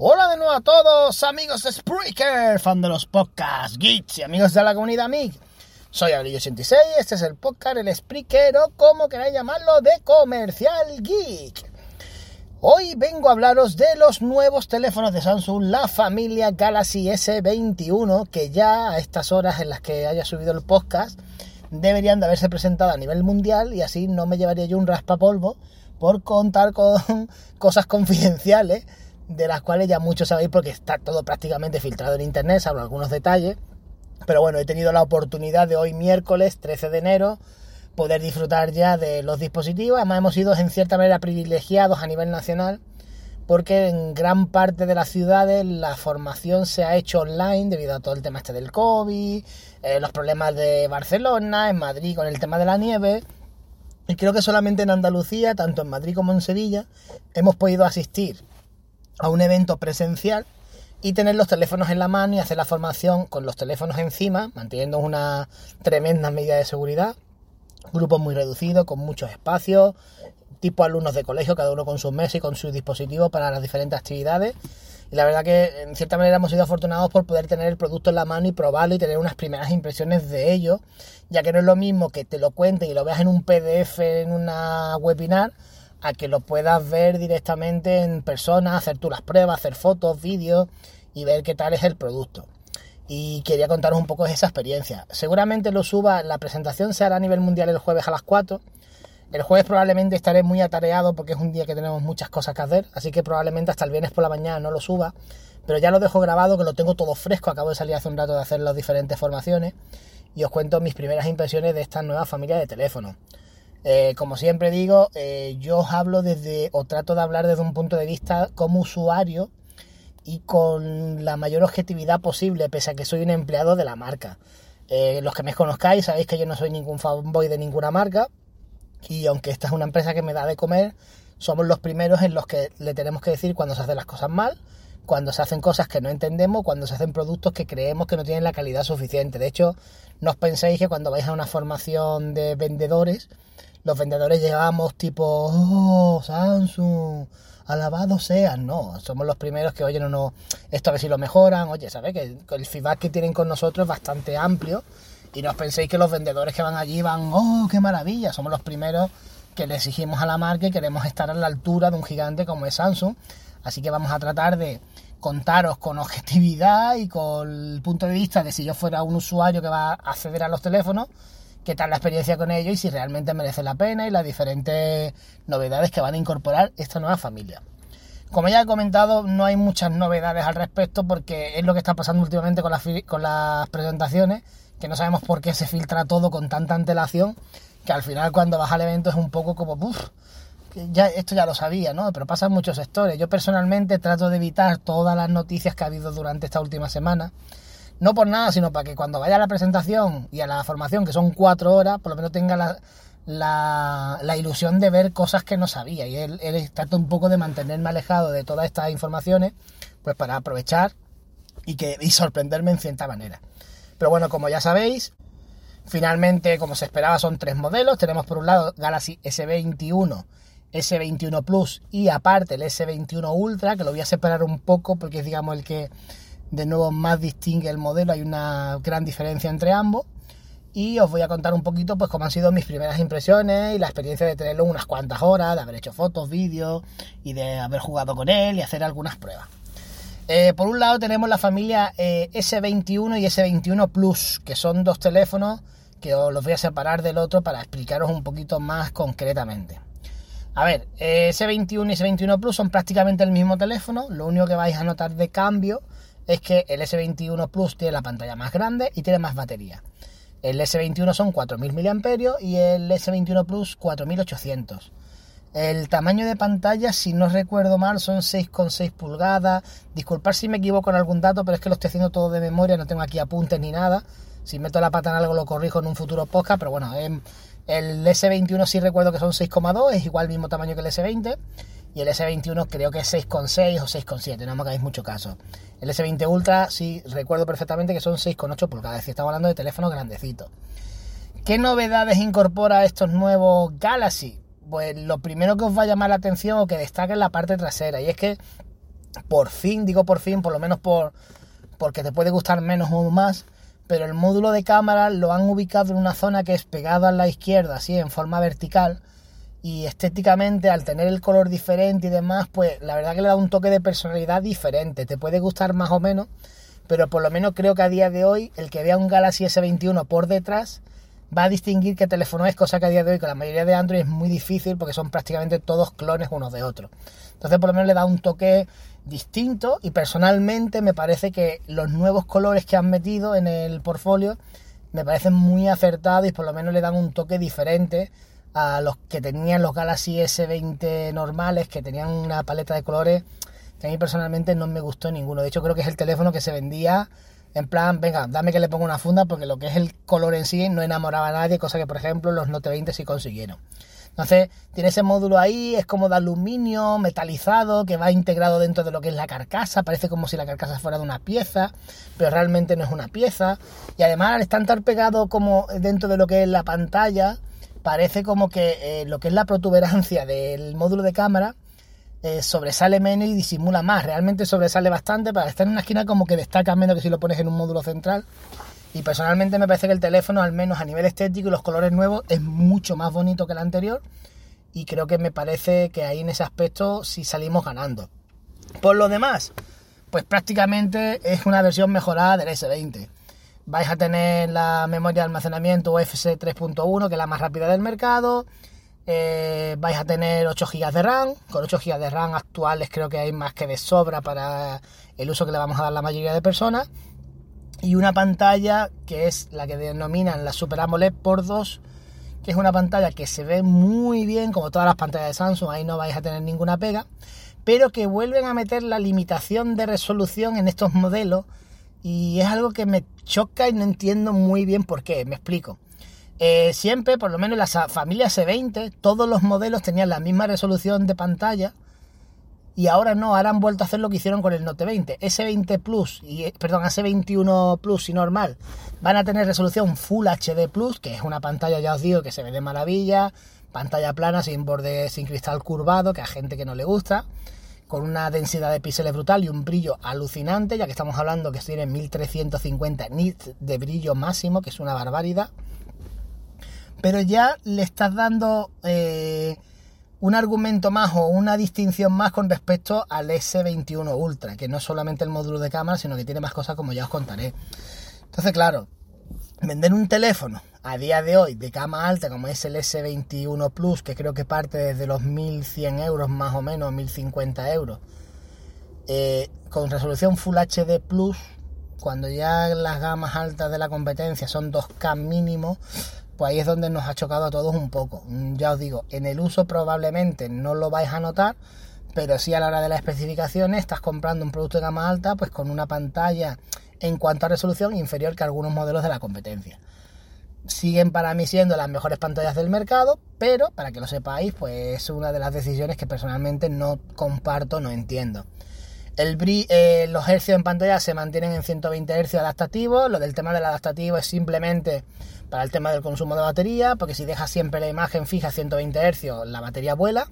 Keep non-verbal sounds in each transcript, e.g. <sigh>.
Hola de nuevo a todos, amigos de Spreaker, fan de los podcasts, geeks y amigos de la comunidad MIG. Soy Abril86, este es el podcast, el Spreaker o como queráis llamarlo, de Comercial Geek. Hoy vengo a hablaros de los nuevos teléfonos de Samsung, la familia Galaxy S21, que ya a estas horas en las que haya subido el podcast deberían de haberse presentado a nivel mundial y así no me llevaría yo un raspapolvo por contar con <laughs> cosas confidenciales de las cuales ya muchos sabéis porque está todo prácticamente filtrado en internet, salvo algunos detalles. Pero bueno, he tenido la oportunidad de hoy miércoles 13 de enero poder disfrutar ya de los dispositivos. Además hemos sido en cierta manera privilegiados a nivel nacional porque en gran parte de las ciudades la formación se ha hecho online debido a todo el tema este del COVID, eh, los problemas de Barcelona, en Madrid con el tema de la nieve. Y creo que solamente en Andalucía, tanto en Madrid como en Sevilla, hemos podido asistir a un evento presencial y tener los teléfonos en la mano y hacer la formación con los teléfonos encima, manteniendo una tremenda medida de seguridad. Grupos muy reducidos, con muchos espacios, tipo alumnos de colegio, cada uno con su mesa y con su dispositivo para las diferentes actividades. Y la verdad que en cierta manera hemos sido afortunados por poder tener el producto en la mano y probarlo y tener unas primeras impresiones de ello, ya que no es lo mismo que te lo cuenten y lo veas en un PDF, en una webinar, a que lo puedas ver directamente en persona, hacer tú las pruebas, hacer fotos, vídeos y ver qué tal es el producto. Y quería contaros un poco esa experiencia. Seguramente lo suba, la presentación se hará a nivel mundial el jueves a las 4. El jueves probablemente estaré muy atareado porque es un día que tenemos muchas cosas que hacer, así que probablemente hasta el viernes por la mañana no lo suba, pero ya lo dejo grabado, que lo tengo todo fresco, acabo de salir hace un rato de hacer las diferentes formaciones y os cuento mis primeras impresiones de esta nueva familia de teléfonos. Eh, como siempre digo, eh, yo os hablo desde, o trato de hablar desde un punto de vista como usuario y con la mayor objetividad posible, pese a que soy un empleado de la marca. Eh, los que me conozcáis sabéis que yo no soy ningún fanboy de ninguna marca y aunque esta es una empresa que me da de comer, somos los primeros en los que le tenemos que decir cuando se hacen las cosas mal, cuando se hacen cosas que no entendemos, cuando se hacen productos que creemos que no tienen la calidad suficiente. De hecho, no os penséis que cuando vais a una formación de vendedores, los vendedores llegamos tipo, oh, Samsung, alabado sean, no, somos los primeros que, oye, no, esto a ver si lo mejoran, oye, ¿sabes? Que el feedback que tienen con nosotros es bastante amplio. Y no os penséis que los vendedores que van allí van, oh, qué maravilla, somos los primeros que le exigimos a la marca y queremos estar a la altura de un gigante como es Samsung, así que vamos a tratar de contaros con objetividad y con el punto de vista de si yo fuera un usuario que va a acceder a los teléfonos, qué tal la experiencia con ellos y si realmente merece la pena y las diferentes novedades que van a incorporar esta nueva familia. Como ya he comentado, no hay muchas novedades al respecto porque es lo que está pasando últimamente con las, con las presentaciones, que no sabemos por qué se filtra todo con tanta antelación, que al final cuando vas al evento es un poco como, uff, ya, esto ya lo sabía, ¿no? Pero pasa en muchos sectores. Yo personalmente trato de evitar todas las noticias que ha habido durante esta última semana no por nada, sino para que cuando vaya a la presentación y a la formación, que son cuatro horas, por lo menos tenga la, la, ilusión de ver cosas que no sabía. Y él, él trata un poco de mantenerme alejado de todas estas informaciones, pues para aprovechar y, que, y sorprenderme en cierta manera. Pero bueno, como ya sabéis, finalmente, como se esperaba, son tres modelos. Tenemos por un lado Galaxy S21, S21 Plus y aparte el S21 Ultra, que lo voy a separar un poco porque es digamos el que de nuevo más distingue el modelo, hay una gran diferencia entre ambos. y os voy a contar un poquito pues cómo han sido mis primeras impresiones y la experiencia de tenerlo unas cuantas horas, de haber hecho fotos, vídeos y de haber jugado con él y hacer algunas pruebas. Eh, por un lado tenemos la familia eh, S21 y S21 Plus, que son dos teléfonos que os los voy a separar del otro para explicaros un poquito más concretamente. A ver, eh, S21 y S21 Plus son prácticamente el mismo teléfono, lo único que vais a notar de cambio es que el S21 Plus tiene la pantalla más grande y tiene más batería. El S21 son 4000 mAh y el S21 Plus 4800. El tamaño de pantalla, si no recuerdo mal, son 6,6 pulgadas. Disculpad si me equivoco en algún dato, pero es que lo estoy haciendo todo de memoria, no tengo aquí apuntes ni nada. Si meto la pata en algo lo corrijo en un futuro podcast, pero bueno, el S21 sí recuerdo que son 6,2, es igual el mismo tamaño que el S20. Y el S21 creo que es 6,6 o 6,7, no me hagáis mucho caso. El S20 Ultra sí recuerdo perfectamente que son 6,8 pulgadas, decir, estamos hablando de teléfonos grandecitos. ¿Qué novedades incorpora estos nuevos Galaxy? Pues lo primero que os va a llamar la atención o que destaca es la parte trasera. Y es que por fin, digo por fin, por lo menos por porque te puede gustar menos o más, pero el módulo de cámara lo han ubicado en una zona que es pegada a la izquierda, así en forma vertical, y estéticamente al tener el color diferente y demás, pues la verdad que le da un toque de personalidad diferente, te puede gustar más o menos, pero por lo menos creo que a día de hoy el que vea un Galaxy S21 por detrás va a distinguir qué teléfono es, cosa que a día de hoy con la mayoría de Android es muy difícil porque son prácticamente todos clones unos de otros. Entonces por lo menos le da un toque distinto y personalmente me parece que los nuevos colores que han metido en el portfolio me parecen muy acertados y por lo menos le dan un toque diferente a los que tenían los Galaxy S20 normales, que tenían una paleta de colores que a mí personalmente no me gustó ninguno. De hecho creo que es el teléfono que se vendía en plan, venga, dame que le ponga una funda porque lo que es el color en sí no enamoraba a nadie, cosa que por ejemplo los Note 20 sí consiguieron. Entonces, tiene ese módulo ahí, es como de aluminio metalizado que va integrado dentro de lo que es la carcasa, parece como si la carcasa fuera de una pieza, pero realmente no es una pieza. Y además, al estar tan pegado como dentro de lo que es la pantalla, parece como que eh, lo que es la protuberancia del módulo de cámara eh, sobresale menos y disimula más. Realmente sobresale bastante, para estar en una esquina como que destaca menos que si lo pones en un módulo central. Y personalmente me parece que el teléfono, al menos a nivel estético y los colores nuevos, es mucho más bonito que el anterior. Y creo que me parece que ahí en ese aspecto sí salimos ganando. Por lo demás, pues prácticamente es una versión mejorada del S20. Vais a tener la memoria de almacenamiento UFC 3.1, que es la más rápida del mercado. Eh, vais a tener 8 GB de RAM. Con 8 GB de RAM actuales creo que hay más que de sobra para el uso que le vamos a dar la mayoría de personas y una pantalla que es la que denominan la Super AMOLED por 2, que es una pantalla que se ve muy bien, como todas las pantallas de Samsung, ahí no vais a tener ninguna pega, pero que vuelven a meter la limitación de resolución en estos modelos y es algo que me choca y no entiendo muy bien por qué, me explico. Eh, siempre, por lo menos en la familia S20, todos los modelos tenían la misma resolución de pantalla, y ahora no, ahora han vuelto a hacer lo que hicieron con el Note 20. S20 Plus, y, eh, perdón, S21 Plus y normal van a tener resolución Full HD Plus, que es una pantalla, ya os digo, que se ve de maravilla, pantalla plana sin borde, sin cristal curvado, que a gente que no le gusta, con una densidad de píxeles brutal y un brillo alucinante, ya que estamos hablando que tiene 1350 nits de brillo máximo, que es una barbaridad. Pero ya le estás dando... Eh, un argumento más o una distinción más con respecto al S21 Ultra, que no es solamente el módulo de cámara, sino que tiene más cosas como ya os contaré. Entonces, claro, vender un teléfono a día de hoy de cama alta como es el S21 Plus, que creo que parte desde los 1100 euros más o menos, 1050 euros, eh, con resolución Full HD Plus, cuando ya las gamas altas de la competencia son 2K mínimo, pues ahí es donde nos ha chocado a todos un poco. Mm, ya os digo, en el uso probablemente no lo vais a notar, pero sí a la hora de las especificaciones estás comprando un producto de gama alta pues con una pantalla en cuanto a resolución inferior que algunos modelos de la competencia. Siguen para mí siendo las mejores pantallas del mercado, pero para que lo sepáis, pues es una de las decisiones que personalmente no comparto, no entiendo. El eh, los hercios en pantalla se mantienen en 120 hercios adaptativos. Lo del tema del adaptativo es simplemente para el tema del consumo de batería, porque si dejas siempre la imagen fija a 120 Hz, la batería vuela.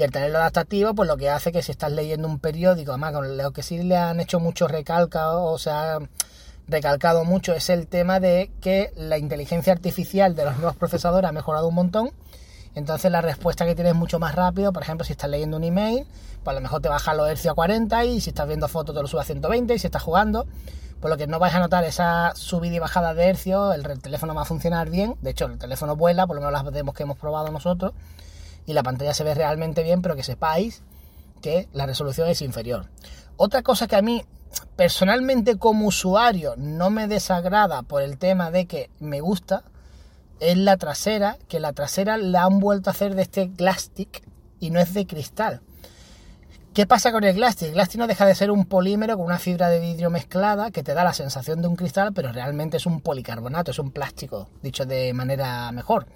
Y el tenerlo adaptativo, pues lo que hace que si estás leyendo un periódico, además con lo que sí le han hecho mucho recalca, o sea, recalcado mucho es el tema de que la inteligencia artificial de los nuevos procesadores ha mejorado un montón. Entonces la respuesta que tienes es mucho más rápido. Por ejemplo, si estás leyendo un email, pues a lo mejor te baja los hercios a 40 y si estás viendo fotos te lo sube a 120 y si estás jugando, por lo que no vais a notar esa subida y bajada de hercios, el, teléfono va a funcionar bien. De hecho, el teléfono vuela, por lo menos las demos que hemos probado nosotros, y la pantalla se ve realmente bien, pero que sepáis que la resolución es inferior. Otra cosa que a mí personalmente como usuario no me desagrada por el tema de que me gusta es la trasera, que la trasera la han vuelto a hacer de este plastic y no es de cristal. ¿Qué pasa con el Glastic? El Glastic no deja de ser un polímero con una fibra de vidrio mezclada que te da la sensación de un cristal, pero realmente es un policarbonato, es un plástico, dicho de manera mejor.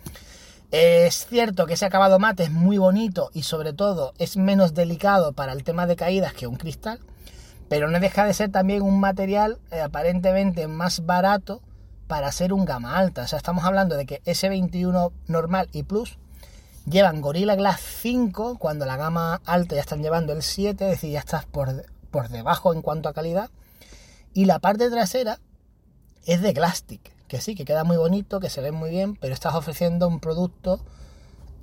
Es cierto que ese acabado mate es muy bonito y sobre todo es menos delicado para el tema de caídas que un cristal, pero no deja de ser también un material eh, aparentemente más barato para ser un gama alta. O sea, estamos hablando de que S21 normal y Plus llevan Gorilla Glass 5 cuando la gama alta ya están llevando el 7, es decir, ya estás por, por debajo en cuanto a calidad. Y la parte trasera es de Glastic, que sí, que queda muy bonito, que se ve muy bien, pero estás ofreciendo un producto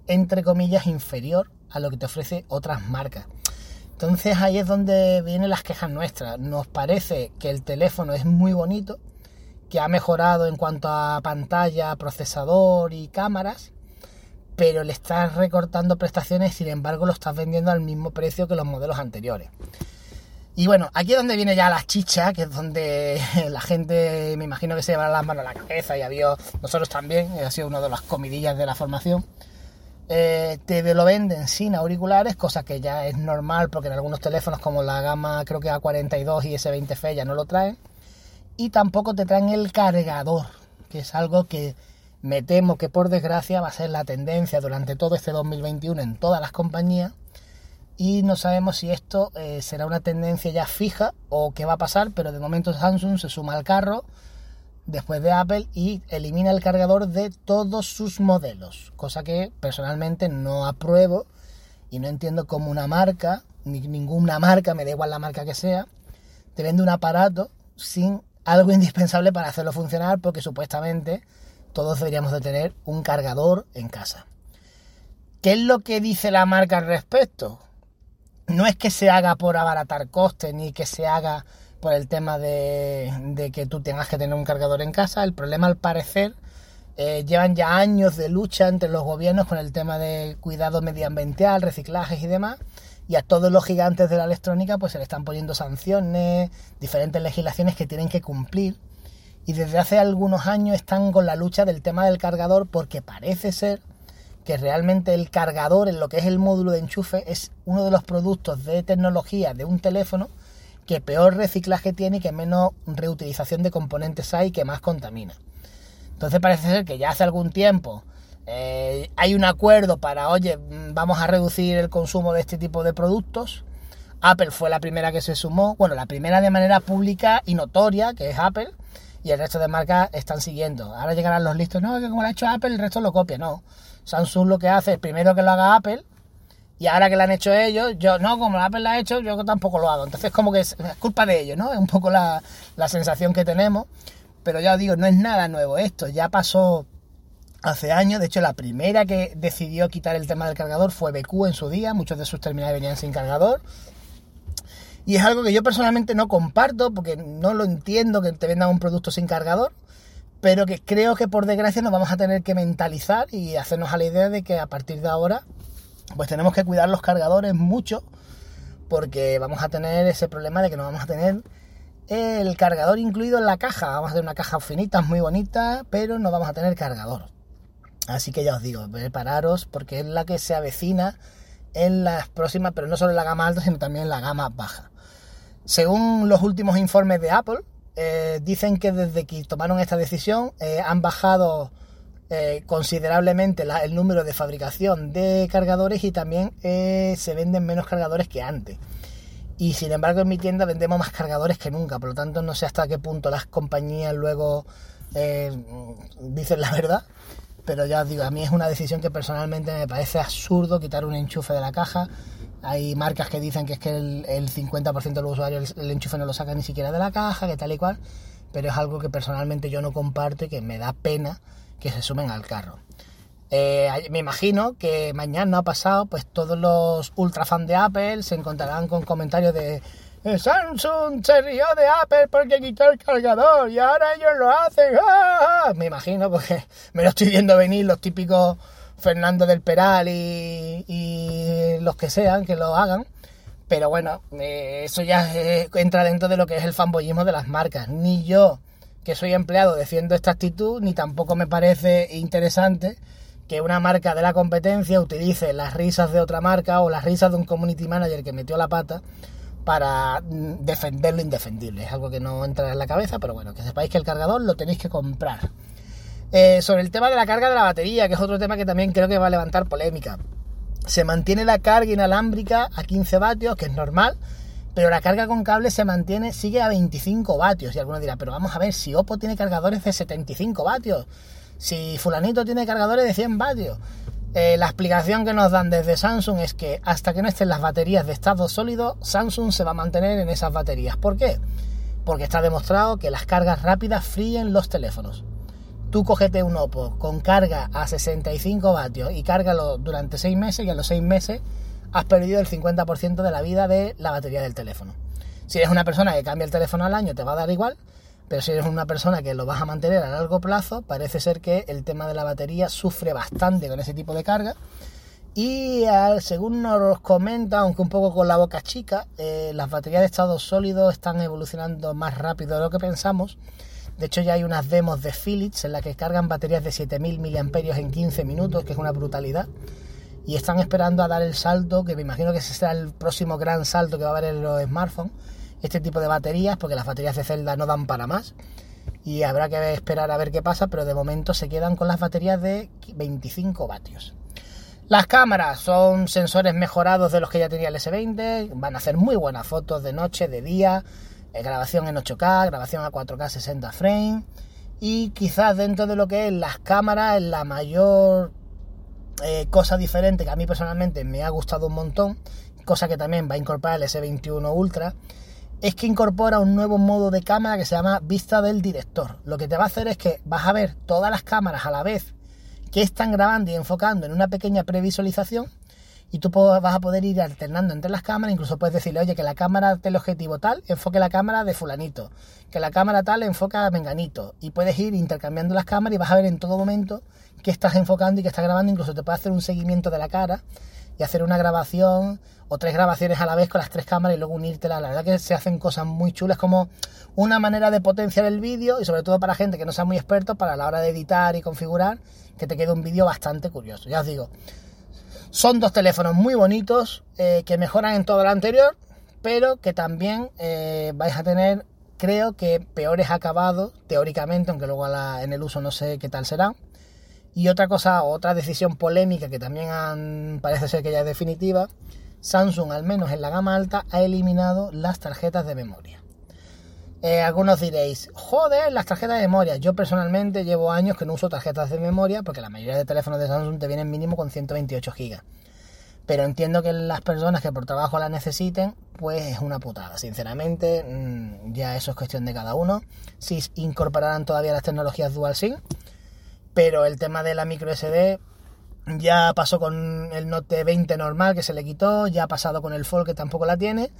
entre comillas inferior a lo que te ofrece otras marcas. Entonces ahí es donde vienen las quejas nuestras. Nos parece que el teléfono es muy bonito, que ha mejorado en cuanto a pantalla, procesador y cámaras, pero le estás recortando prestaciones, sin embargo lo estás vendiendo al mismo precio que los modelos anteriores. Y bueno, aquí es donde viene ya la chicha, que es donde <laughs> la gente me imagino que se llevará las manos a la cabeza y había nosotros también, ha sido una de las comidillas de la formación eh, te lo venden sin auriculares, cosa que ya es normal porque en algunos teléfonos como la gama creo que A42 y S20F ya no lo traen. Y tampoco te traen el cargador, que es algo que me temo que por desgracia va a ser la tendencia durante todo este 2021 en todas las compañías. Y no sabemos si esto eh, será una tendencia ya fija o qué va a pasar, pero de momento Samsung se suma al carro después de Apple y elimina el cargador de todos sus modelos, cosa que personalmente no apruebo y no entiendo cómo una marca, ni ninguna marca, me da igual la marca que sea, te vende un aparato sin algo <laughs> indispensable para hacerlo funcionar porque supuestamente todos deberíamos de tener un cargador en casa. ¿Qué es lo que dice la marca al respecto? No es que se haga por abaratar costes ni que se haga por el tema de, que tú tengas que tener un cargador en casa. El problema, al parecer, eh, llevan ya años de lucha entre los gobiernos con el tema de cuidado medioambiental, reciclajes y demás. Y a todos los gigantes de la electrónica pues se le están poniendo sanciones, diferentes legislaciones que tienen que cumplir. Y desde hace algunos años están con la lucha del tema del cargador porque parece ser que realmente el cargador en lo que es el módulo de enchufe es uno de los productos de tecnología de un teléfono que peor reciclaje tiene que menos reutilización de componentes hay y que más contamina. Entonces parece ser que ya hace algún tiempo eh, hay un acuerdo para, oye, mm, vamos a reducir el consumo de este tipo de productos. Apple fue la primera que se sumó, bueno, la primera de manera pública y notoria, que es Apple, y el resto de marcas están siguiendo. Ahora llegarán los listos, no, que como lo ha hecho Apple, el resto lo copia, no. Samsung lo que hace es primero que lo haga Apple, y ahora que lo han hecho ellos, yo no, como la Apple la ha hecho, yo tampoco lo hago. Entonces como que es, culpa de ellos, ¿no? Es un poco la, sensación que tenemos. Pero ya os digo, no es nada nuevo esto. Ya pasó hace años. De hecho, la primera que decidió quitar el tema del cargador fue BQ en su día. Muchos de sus terminales venían sin cargador. Y es algo que yo personalmente no comparto porque no lo entiendo que te vendan un producto sin cargador. Pero que creo que por desgracia nos vamos a tener que mentalizar y hacernos a la idea de que a partir de ahora pues tenemos que cuidar los cargadores mucho porque vamos a tener ese problema de que no vamos a tener el cargador incluido en la caja. Vamos a tener una caja finita, muy bonita, pero no vamos a tener cargador. Así que ya os digo, prepararos porque es la que se avecina en las próximas, pero no solo en la gama alta, sino también en la gama baja. Según los últimos informes de Apple, eh, dicen que desde que tomaron esta decisión eh, han bajado eh, considerablemente el número de fabricación de cargadores y también se venden menos cargadores que antes. Y sin embargo en mi tienda vendemos más cargadores que nunca, por lo tanto no sé hasta qué punto las compañías luego dicen la verdad. Pero ya os digo, a mí es una decisión que personalmente me parece absurdo quitar un enchufe de la caja. Hay marcas que dicen que es que el, el 50% de los usuarios el, enchufe no lo saca ni siquiera de la caja, que tal y cual, pero es algo que personalmente yo no comparto y que me da pena que se sumen al carro. Eh, me imagino que mañana ha pasado, pues todos los ultra fan de Apple se encontrarán con comentarios de "Eh, Samsung se rió de Apple porque quitó el cargador y ahora ellos lo hacen. ¡ah, ah". Me imagino porque <laughs> me lo estoy viendo venir los típicos Fernando del Peral y, y los que sean que lo hagan. Pero bueno, eh, eso ya eh, entra dentro de lo que es el fanboyismo de las marcas. Ni yo, que soy empleado, defiendo esta actitud, ni tampoco me parece interesante que una marca de la competencia utilice las risas de otra marca o las risas de un community manager que metió la pata para defender lo indefendible. Es algo que no entra en la cabeza, pero bueno, que sepáis que el cargador lo tenéis que comprar. Eh, sobre el tema de la carga de la batería, que es otro tema que también creo que va a levantar polémica. Se mantiene la carga inalámbrica a 15 vatios, que es normal, pero la carga con cable se mantiene, sigue a 25 vatios. Y alguno dirá, pero vamos a ver, si Oppo tiene cargadores de 75 vatios, si fulanito tiene cargadores de 100 vatios. Eh, la explicación que nos dan desde Samsung es que hasta que no estén las baterías de estado sólido, Samsung se va a mantener en esas baterías. ¿Por qué? Porque está demostrado que las cargas rápidas fríen los teléfonos. Tú cógete un Oppo con carga a 65 vatios y cárgalo durante 6 meses y a los 6 meses has perdido el 50% de la vida de la batería del teléfono. Si eres una persona que cambia el teléfono al año te va a dar igual, pero si eres una persona que lo vas a mantener a largo plazo, parece ser que el tema de la batería sufre bastante con ese tipo de carga. Y eh, según nos comenta, aunque un poco con la boca chica, eh, las baterías de estado sólido están evolucionando más rápido de lo que pensamos. De hecho, ya hay unas demos de Philips en las que cargan baterías de 7000 mAh en 15 minutos, que es una brutalidad. Y están esperando a dar el salto, que me imagino que ese será el próximo gran salto que va a haber en los smartphones. Este tipo de baterías, porque las baterías de celda no dan para más. Y habrá que esperar a ver qué pasa, pero de momento se quedan con las baterías de 25 vatios. Las cámaras son sensores mejorados de los que ya tenía el S20, van a hacer muy buenas fotos de noche, de día, eh, grabación en 8K, grabación a 4K 60 frames y quizás dentro de lo que es las cámaras la mayor eh, cosa diferente que a mí personalmente me ha gustado un montón, cosa que también va a incorporar el S21 Ultra, es que incorpora un nuevo modo de cámara que se llama vista del director. Lo que te va a hacer es que vas a ver todas las cámaras a la vez que están grabando y enfocando en una pequeña previsualización y tú vas a poder ir alternando entre las cámaras, incluso puedes decirle, oye, que la cámara del objetivo tal enfoque la cámara de fulanito, que la cámara tal enfoca a menganito, y puedes ir intercambiando las cámaras y vas a ver en todo momento qué estás enfocando y qué estás grabando, incluso te puede hacer un seguimiento de la cara y hacer una grabación o tres grabaciones a la vez con las tres cámaras y luego unírtelas. La verdad que se hacen cosas muy chulas como una manera de potenciar el vídeo y sobre todo para gente que no sea muy experto para la hora de editar y configurar que te quede un vídeo bastante curioso. Ya os digo, son dos teléfonos muy bonitos eh, que mejoran en todo lo anterior, pero que también eh, vais a tener, creo que, peores acabados, teóricamente, aunque luego en el uso no sé qué tal será. Y otra cosa, otra decisión polémica que también parece ser que ya es definitiva, Samsung, al menos en la gama alta, ha eliminado las tarjetas de memoria. Eh, algunos diréis, joder, las tarjetas de memoria. Yo personalmente llevo años que no uso tarjetas de memoria porque la mayoría de teléfonos de Samsung te vienen mínimo con 128 GB. Pero entiendo que las personas que por trabajo la necesiten, pues es una putada. Sinceramente, mmm, ya eso es cuestión de cada uno. Si incorporarán todavía las tecnologías Dual SIM, pero el tema de la micro SD ya pasó con el Note 20 normal que se le quitó, ya ha pasado con el Fold que tampoco la tiene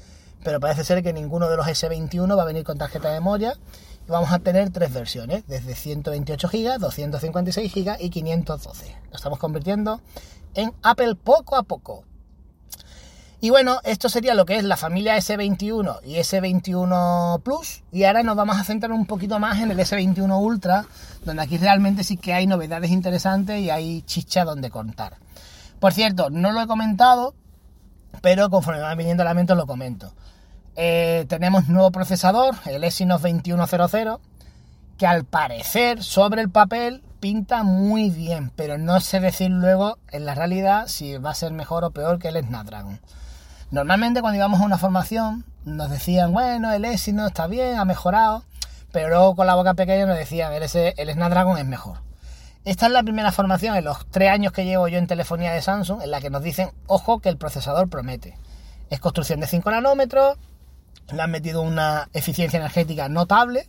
pero parece ser que ninguno de los S21 va a venir con tarjeta de memoria y vamos a tener tres versiones, desde 128 GB, 256 GB y 512. Lo estamos convirtiendo en Apple poco a poco. Y bueno, esto sería lo que es la familia S21 y S21 Plus. Y ahora nos vamos a centrar un poquito más en el S21 Ultra, donde aquí realmente sí que hay novedades interesantes y hay chicha donde contar. Por cierto, no lo he comentado, pero conforme van viniendo la mente lo comento. Eh, tenemos nuevo procesador, el Exynos 2100, que al parecer sobre el papel pinta muy bien, pero no sé decir luego en la realidad si va a ser mejor o peor que el Snapdragon. Normalmente cuando íbamos a una formación nos decían, bueno, el Exynos está bien, ha mejorado, pero luego con la boca pequeña nos decían, el, el Snapdragon es mejor. Esta es la primera formación en los tres años que llevo yo en telefonía de Samsung en la que nos dicen, ojo, que el procesador promete. Es construcción de 5 nanómetros, le han metido una eficiencia energética notable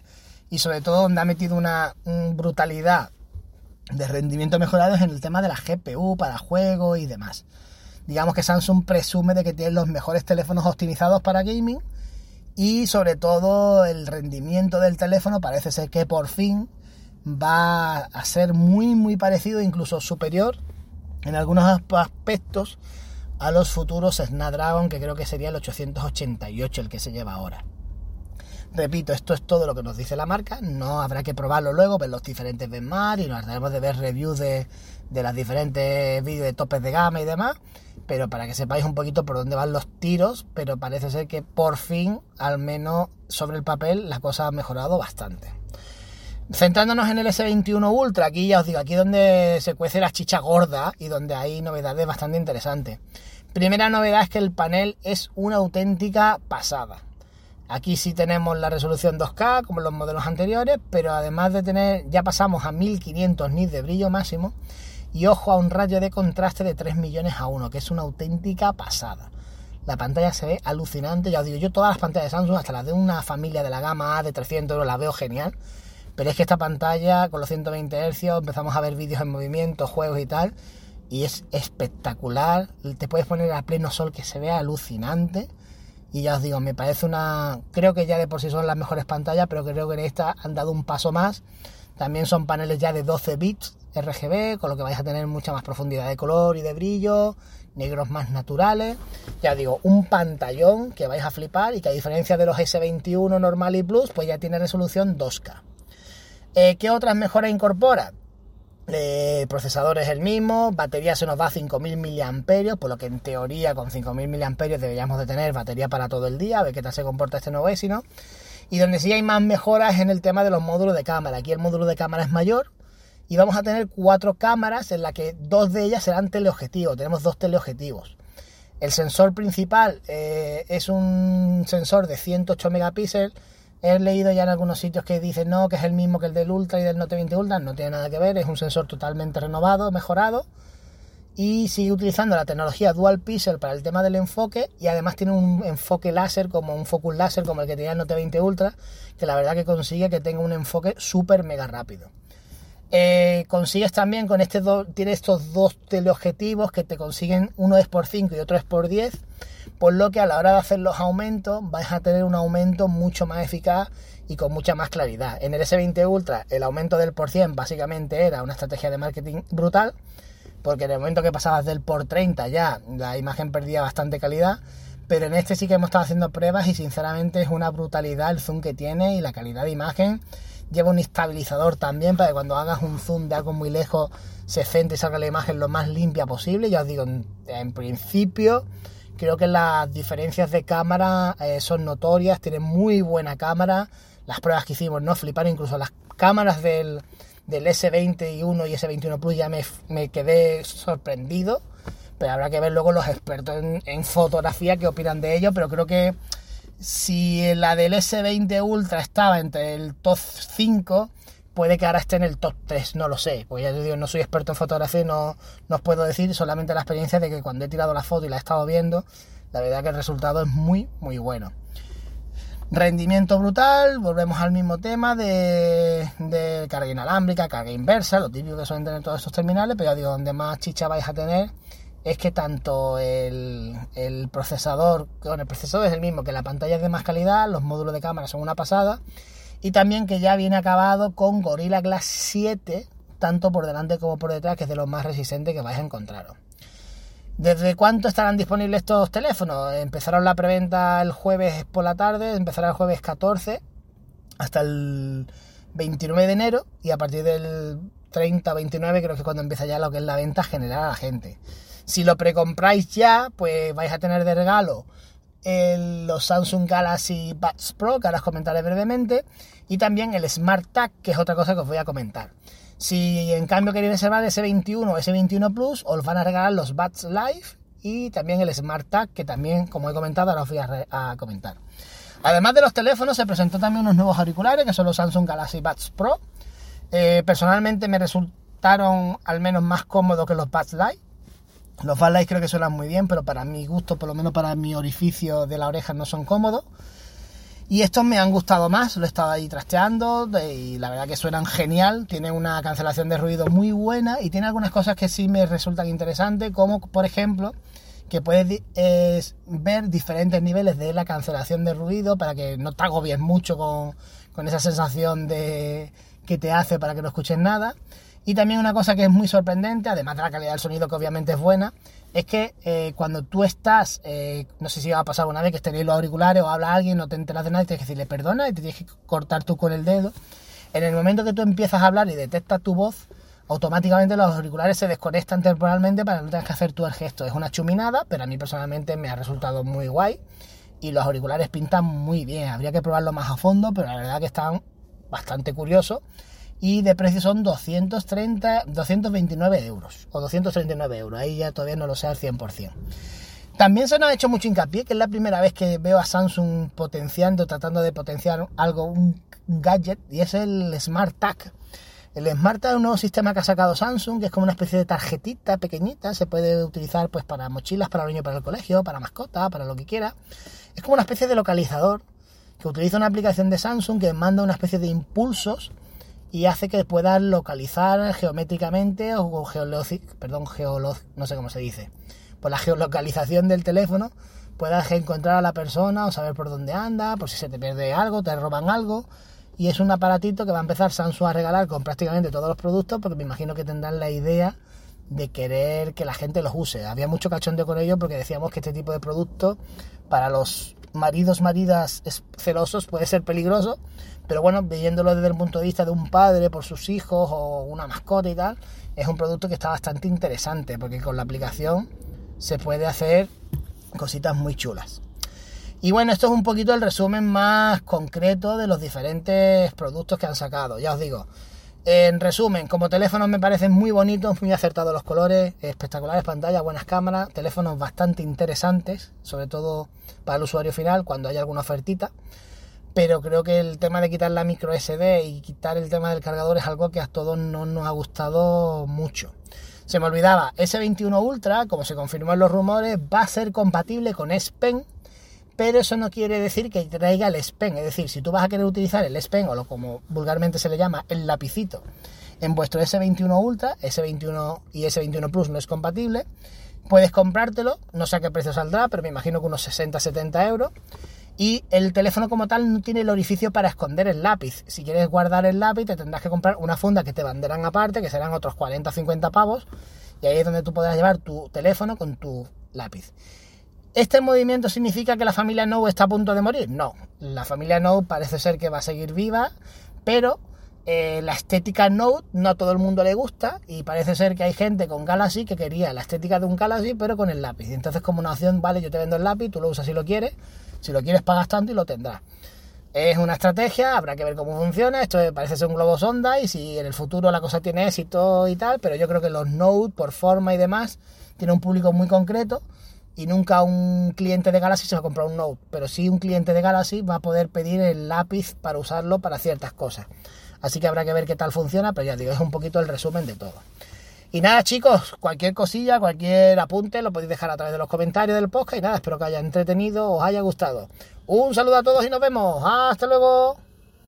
y sobre todo donde ha metido una, brutalidad de rendimiento mejorado en el tema de la GPU para juegos y demás. Digamos que Samsung presume de que tiene los mejores teléfonos optimizados para gaming y sobre todo el rendimiento del teléfono parece ser que por fin va a ser muy muy parecido, incluso superior en algunos aspectos a los futuros Snapdragon, que creo que sería el 888 el que se lleva ahora. Repito, esto es todo lo que nos dice la marca, no habrá que probarlo luego, ver los diferentes benchmark y nos haremos de ver reviews de, de las diferentes vídeos de topes de gama y demás, pero para que sepáis un poquito por dónde van los tiros, pero parece ser que por fin, al menos sobre el papel, la cosa ha mejorado bastante. Centrándonos en el S21 Ultra, aquí ya os digo, aquí donde se cuece la chicha gorda y donde hay novedades bastante interesantes. Primera novedad es que el panel es una auténtica pasada. Aquí sí tenemos la resolución 2K como los modelos anteriores, pero además de tener, ya pasamos a 1500 nits de brillo máximo y ojo a un rayo de contraste de 3 millones a 1, que es una auténtica pasada. La pantalla se ve alucinante, ya os digo, yo todas las pantallas de Samsung, hasta las de una familia de la gama A de 300 euros, las veo genial pero es que esta pantalla con los 120 Hz empezamos a ver vídeos en movimiento, juegos y tal. Y es espectacular. Te puedes poner a pleno sol que se vea alucinante. Y ya os digo, me parece una... Creo que ya de por sí son las mejores pantallas, pero creo que en esta han dado un paso más. También son paneles ya de 12 bits RGB, con lo que vais a tener mucha más profundidad de color y de brillo, negros más naturales. Ya digo, un pantallón que vais a flipar y que a diferencia de los S21 normal y Plus, pues ya tiene resolución 2K. Eh, ¿Qué otras mejoras incorpora? Eh, procesador es el mismo, batería se nos va a 5.000 mAh, por lo que en teoría con 5.000 mAh deberíamos de tener batería para todo el día, a ver qué tal se comporta este nuevo Exynos. Y donde sí hay más mejoras en el tema de los módulos de cámara. Aquí el módulo de cámara es mayor y vamos a tener cuatro cámaras en las que dos de ellas serán teleobjetivos. Tenemos dos teleobjetivos. El sensor principal eh, es un sensor de 108 megapíxeles He leído ya en algunos sitios que dicen no, que es el mismo que el del Ultra y del Note 20 Ultra, no tiene nada que ver, es un sensor totalmente renovado, mejorado y sigue utilizando la tecnología Dual Pixel para el tema del enfoque y además tiene un enfoque láser como un focus láser como el que tenía el Note 20 Ultra, que la verdad que consigue que tenga un enfoque súper mega rápido. Eh, consigues también con este tiene estos dos teleobjetivos que te consiguen uno es por 5 y otro es por 10 por lo que a la hora de hacer los aumentos vais a tener un aumento mucho más eficaz y con mucha más claridad. En el S20 Ultra el aumento del por 100 básicamente era una estrategia de marketing brutal, porque en el momento que pasabas del por 30 ya la imagen perdía bastante calidad, pero en este sí que hemos estado haciendo pruebas y sinceramente es una brutalidad el zoom que tiene y la calidad de imagen. Lleva un estabilizador también para que cuando hagas un zoom de algo muy lejos se centre y salga la imagen lo más limpia posible. Ya os digo, en principio Creo que las diferencias de cámara eh, son notorias, tiene muy buena cámara. Las pruebas que hicimos no fliparon, incluso las cámaras del, del S21 y S21 Plus ya me, quedé sorprendido. Pero habrá que ver luego los expertos en, en fotografía que opinan de ello. Pero creo que si la del S20 Ultra estaba entre el top 5, puede que ahora esté en el top 3, no lo sé, porque ya te digo, no soy experto en fotografía y no, os puedo decir, solamente la experiencia de que cuando he tirado la foto y la he estado viendo, la verdad que el resultado es muy, muy bueno. Rendimiento brutal, volvemos al mismo tema de, de, carga inalámbrica, carga inversa, lo típico que suelen tener todos estos terminales, pero ya digo, donde más chicha vais a tener es que tanto el, procesador, bueno, el procesador es el mismo, que la pantalla es de más calidad, los módulos de cámara son una pasada, y también que ya viene acabado con Gorilla Glass 7, tanto por delante como por detrás, que es de los más resistentes que vais a encontrar. ¿Desde cuánto estarán disponibles estos teléfonos? Empezaron la preventa el jueves por la tarde, empezará el jueves 14 hasta el 29 de enero y a partir del 30 29 creo que es cuando empieza ya lo que es la venta general a la gente. Si lo precompráis ya, pues vais a tener de regalo los Samsung Galaxy Buds Pro, que ahora os comentaré brevemente, y también el Smart Tag, que es otra cosa que os voy a comentar. Si en cambio queréis reservar S21 o S21 Plus, os van a regalar los Buds Live y también el Smart Tag, que también, como he comentado, ahora os voy a, comentar. Además de los teléfonos, se presentó también unos nuevos auriculares, que son los Samsung Galaxy Buds Pro. Eh, personalmente me resulta resultaron al menos más cómodos que los Buds Light. Los Light creo que suenan muy bien, pero para mi gusto, por lo menos para mi orificio de la oreja, no son cómodos. Y estos me han gustado más, lo he estado ahí trasteando y la verdad que suenan genial, tiene una cancelación de ruido muy buena y tiene algunas cosas que sí me resultan interesantes, como por ejemplo que puedes ver diferentes niveles de la cancelación de ruido para que no te agobies mucho con, con esa sensación de que te hace para que no escuches nada. Y también una cosa que es muy sorprendente, además de la calidad del sonido que obviamente es buena, es que eh, cuando tú estás, eh, no sé si va a pasar una vez que tenéis los auriculares o habla alguien, no te enteras de nada y tienes que decirle perdona y te tienes que cortar tú con el dedo. En el momento que tú empiezas a hablar y detectas tu voz, automáticamente los auriculares se desconectan temporalmente para no tengas que hacer tú el gesto. Es una chuminada, pero a mí personalmente me ha resultado muy guay y los auriculares pintan muy bien. Habría que probarlo más a fondo, pero la verdad que están bastante curiosos y de precio son 230, 229 euros o 239 euros. Ahí ya todavía no lo sé al 100%. También se nos ha hecho mucho hincapié, que es la primera vez que veo a Samsung potenciando, tratando de potenciar algo, un gadget, y es el Smart Tag. El Smart Tag es un nuevo sistema que ha sacado Samsung, que es como una especie de tarjetita pequeñita, se puede utilizar pues para mochilas, para niños para el colegio, para mascota, para lo que quiera. Es como una especie de localizador que utiliza una aplicación de Samsung que manda una especie de impulsos y hace que puedas localizar geométricamente o perdón, no sé cómo se dice, por la geolocalización del teléfono puedas encontrar a la persona o saber por dónde anda, por si se te pierde algo, te roban algo. Y es un aparatito que va a empezar Samsung a regalar con prácticamente todos los productos porque me imagino que tendrán la idea de querer que la gente los use. Había mucho cachondeo con ello porque decíamos que este tipo de producto para los maridos, maridas celosos puede ser peligroso, pero bueno, viéndolo desde el punto de vista de un padre por sus hijos o una mascota y tal, es un producto que está bastante interesante porque con la aplicación se puede hacer cositas muy chulas. Y bueno, esto es un poquito el resumen más concreto de los diferentes productos que han sacado. Ya os digo, en resumen, como teléfonos me parecen muy bonitos, muy acertados los colores, espectaculares pantallas, buenas cámaras, teléfonos bastante interesantes, sobre todo para el usuario final cuando hay alguna ofertita. Pero creo que el tema de quitar la micro SD y quitar el tema del cargador es algo que a todos no nos ha gustado mucho. Se me olvidaba, S21 Ultra, como se confirmó en los rumores, va a ser compatible con S Pen pero eso no quiere decir que traiga el S Pen, es decir, si tú vas a querer utilizar el S Pen o lo como vulgarmente se le llama, el lapicito, en vuestro S21 Ultra, S21 y S21 Plus no es compatible, puedes comprártelo, no sé a qué precio saldrá, pero me imagino que unos 60-70 euros. Y el teléfono como tal no tiene el orificio para esconder el lápiz. Si quieres guardar el lápiz, te tendrás que comprar una funda que te venderán aparte, que serán otros 40-50 pavos. Y ahí es donde tú podrás llevar tu teléfono con tu lápiz. ¿Este movimiento significa que la familia No está a punto de morir? No, la familia No parece ser que va a seguir viva, pero eh, la estética Note no a todo el mundo le gusta y parece ser que hay gente con Galaxy que quería la estética de un Galaxy pero con el lápiz. Entonces como una opción, vale, yo te vendo el lápiz, tú lo usas si lo quieres, si lo quieres pagas tanto y lo tendrás. Es una estrategia, habrá que ver cómo funciona, esto parece ser un globo sonda y si en el futuro la cosa tiene éxito y tal, pero yo creo que los Note por forma y demás tiene un público muy concreto y nunca un cliente de Galaxy se va a comprar un Note, pero sí un cliente de Galaxy va a poder pedir el lápiz para usarlo para ciertas cosas. Así que habrá que ver qué tal funciona, pero ya digo, es un poquito el resumen de todo. Y nada chicos, cualquier cosilla, cualquier apunte lo podéis dejar a través de los comentarios del podcast y nada, espero que haya entretenido, os haya gustado. Un saludo a todos y nos vemos. Hasta luego.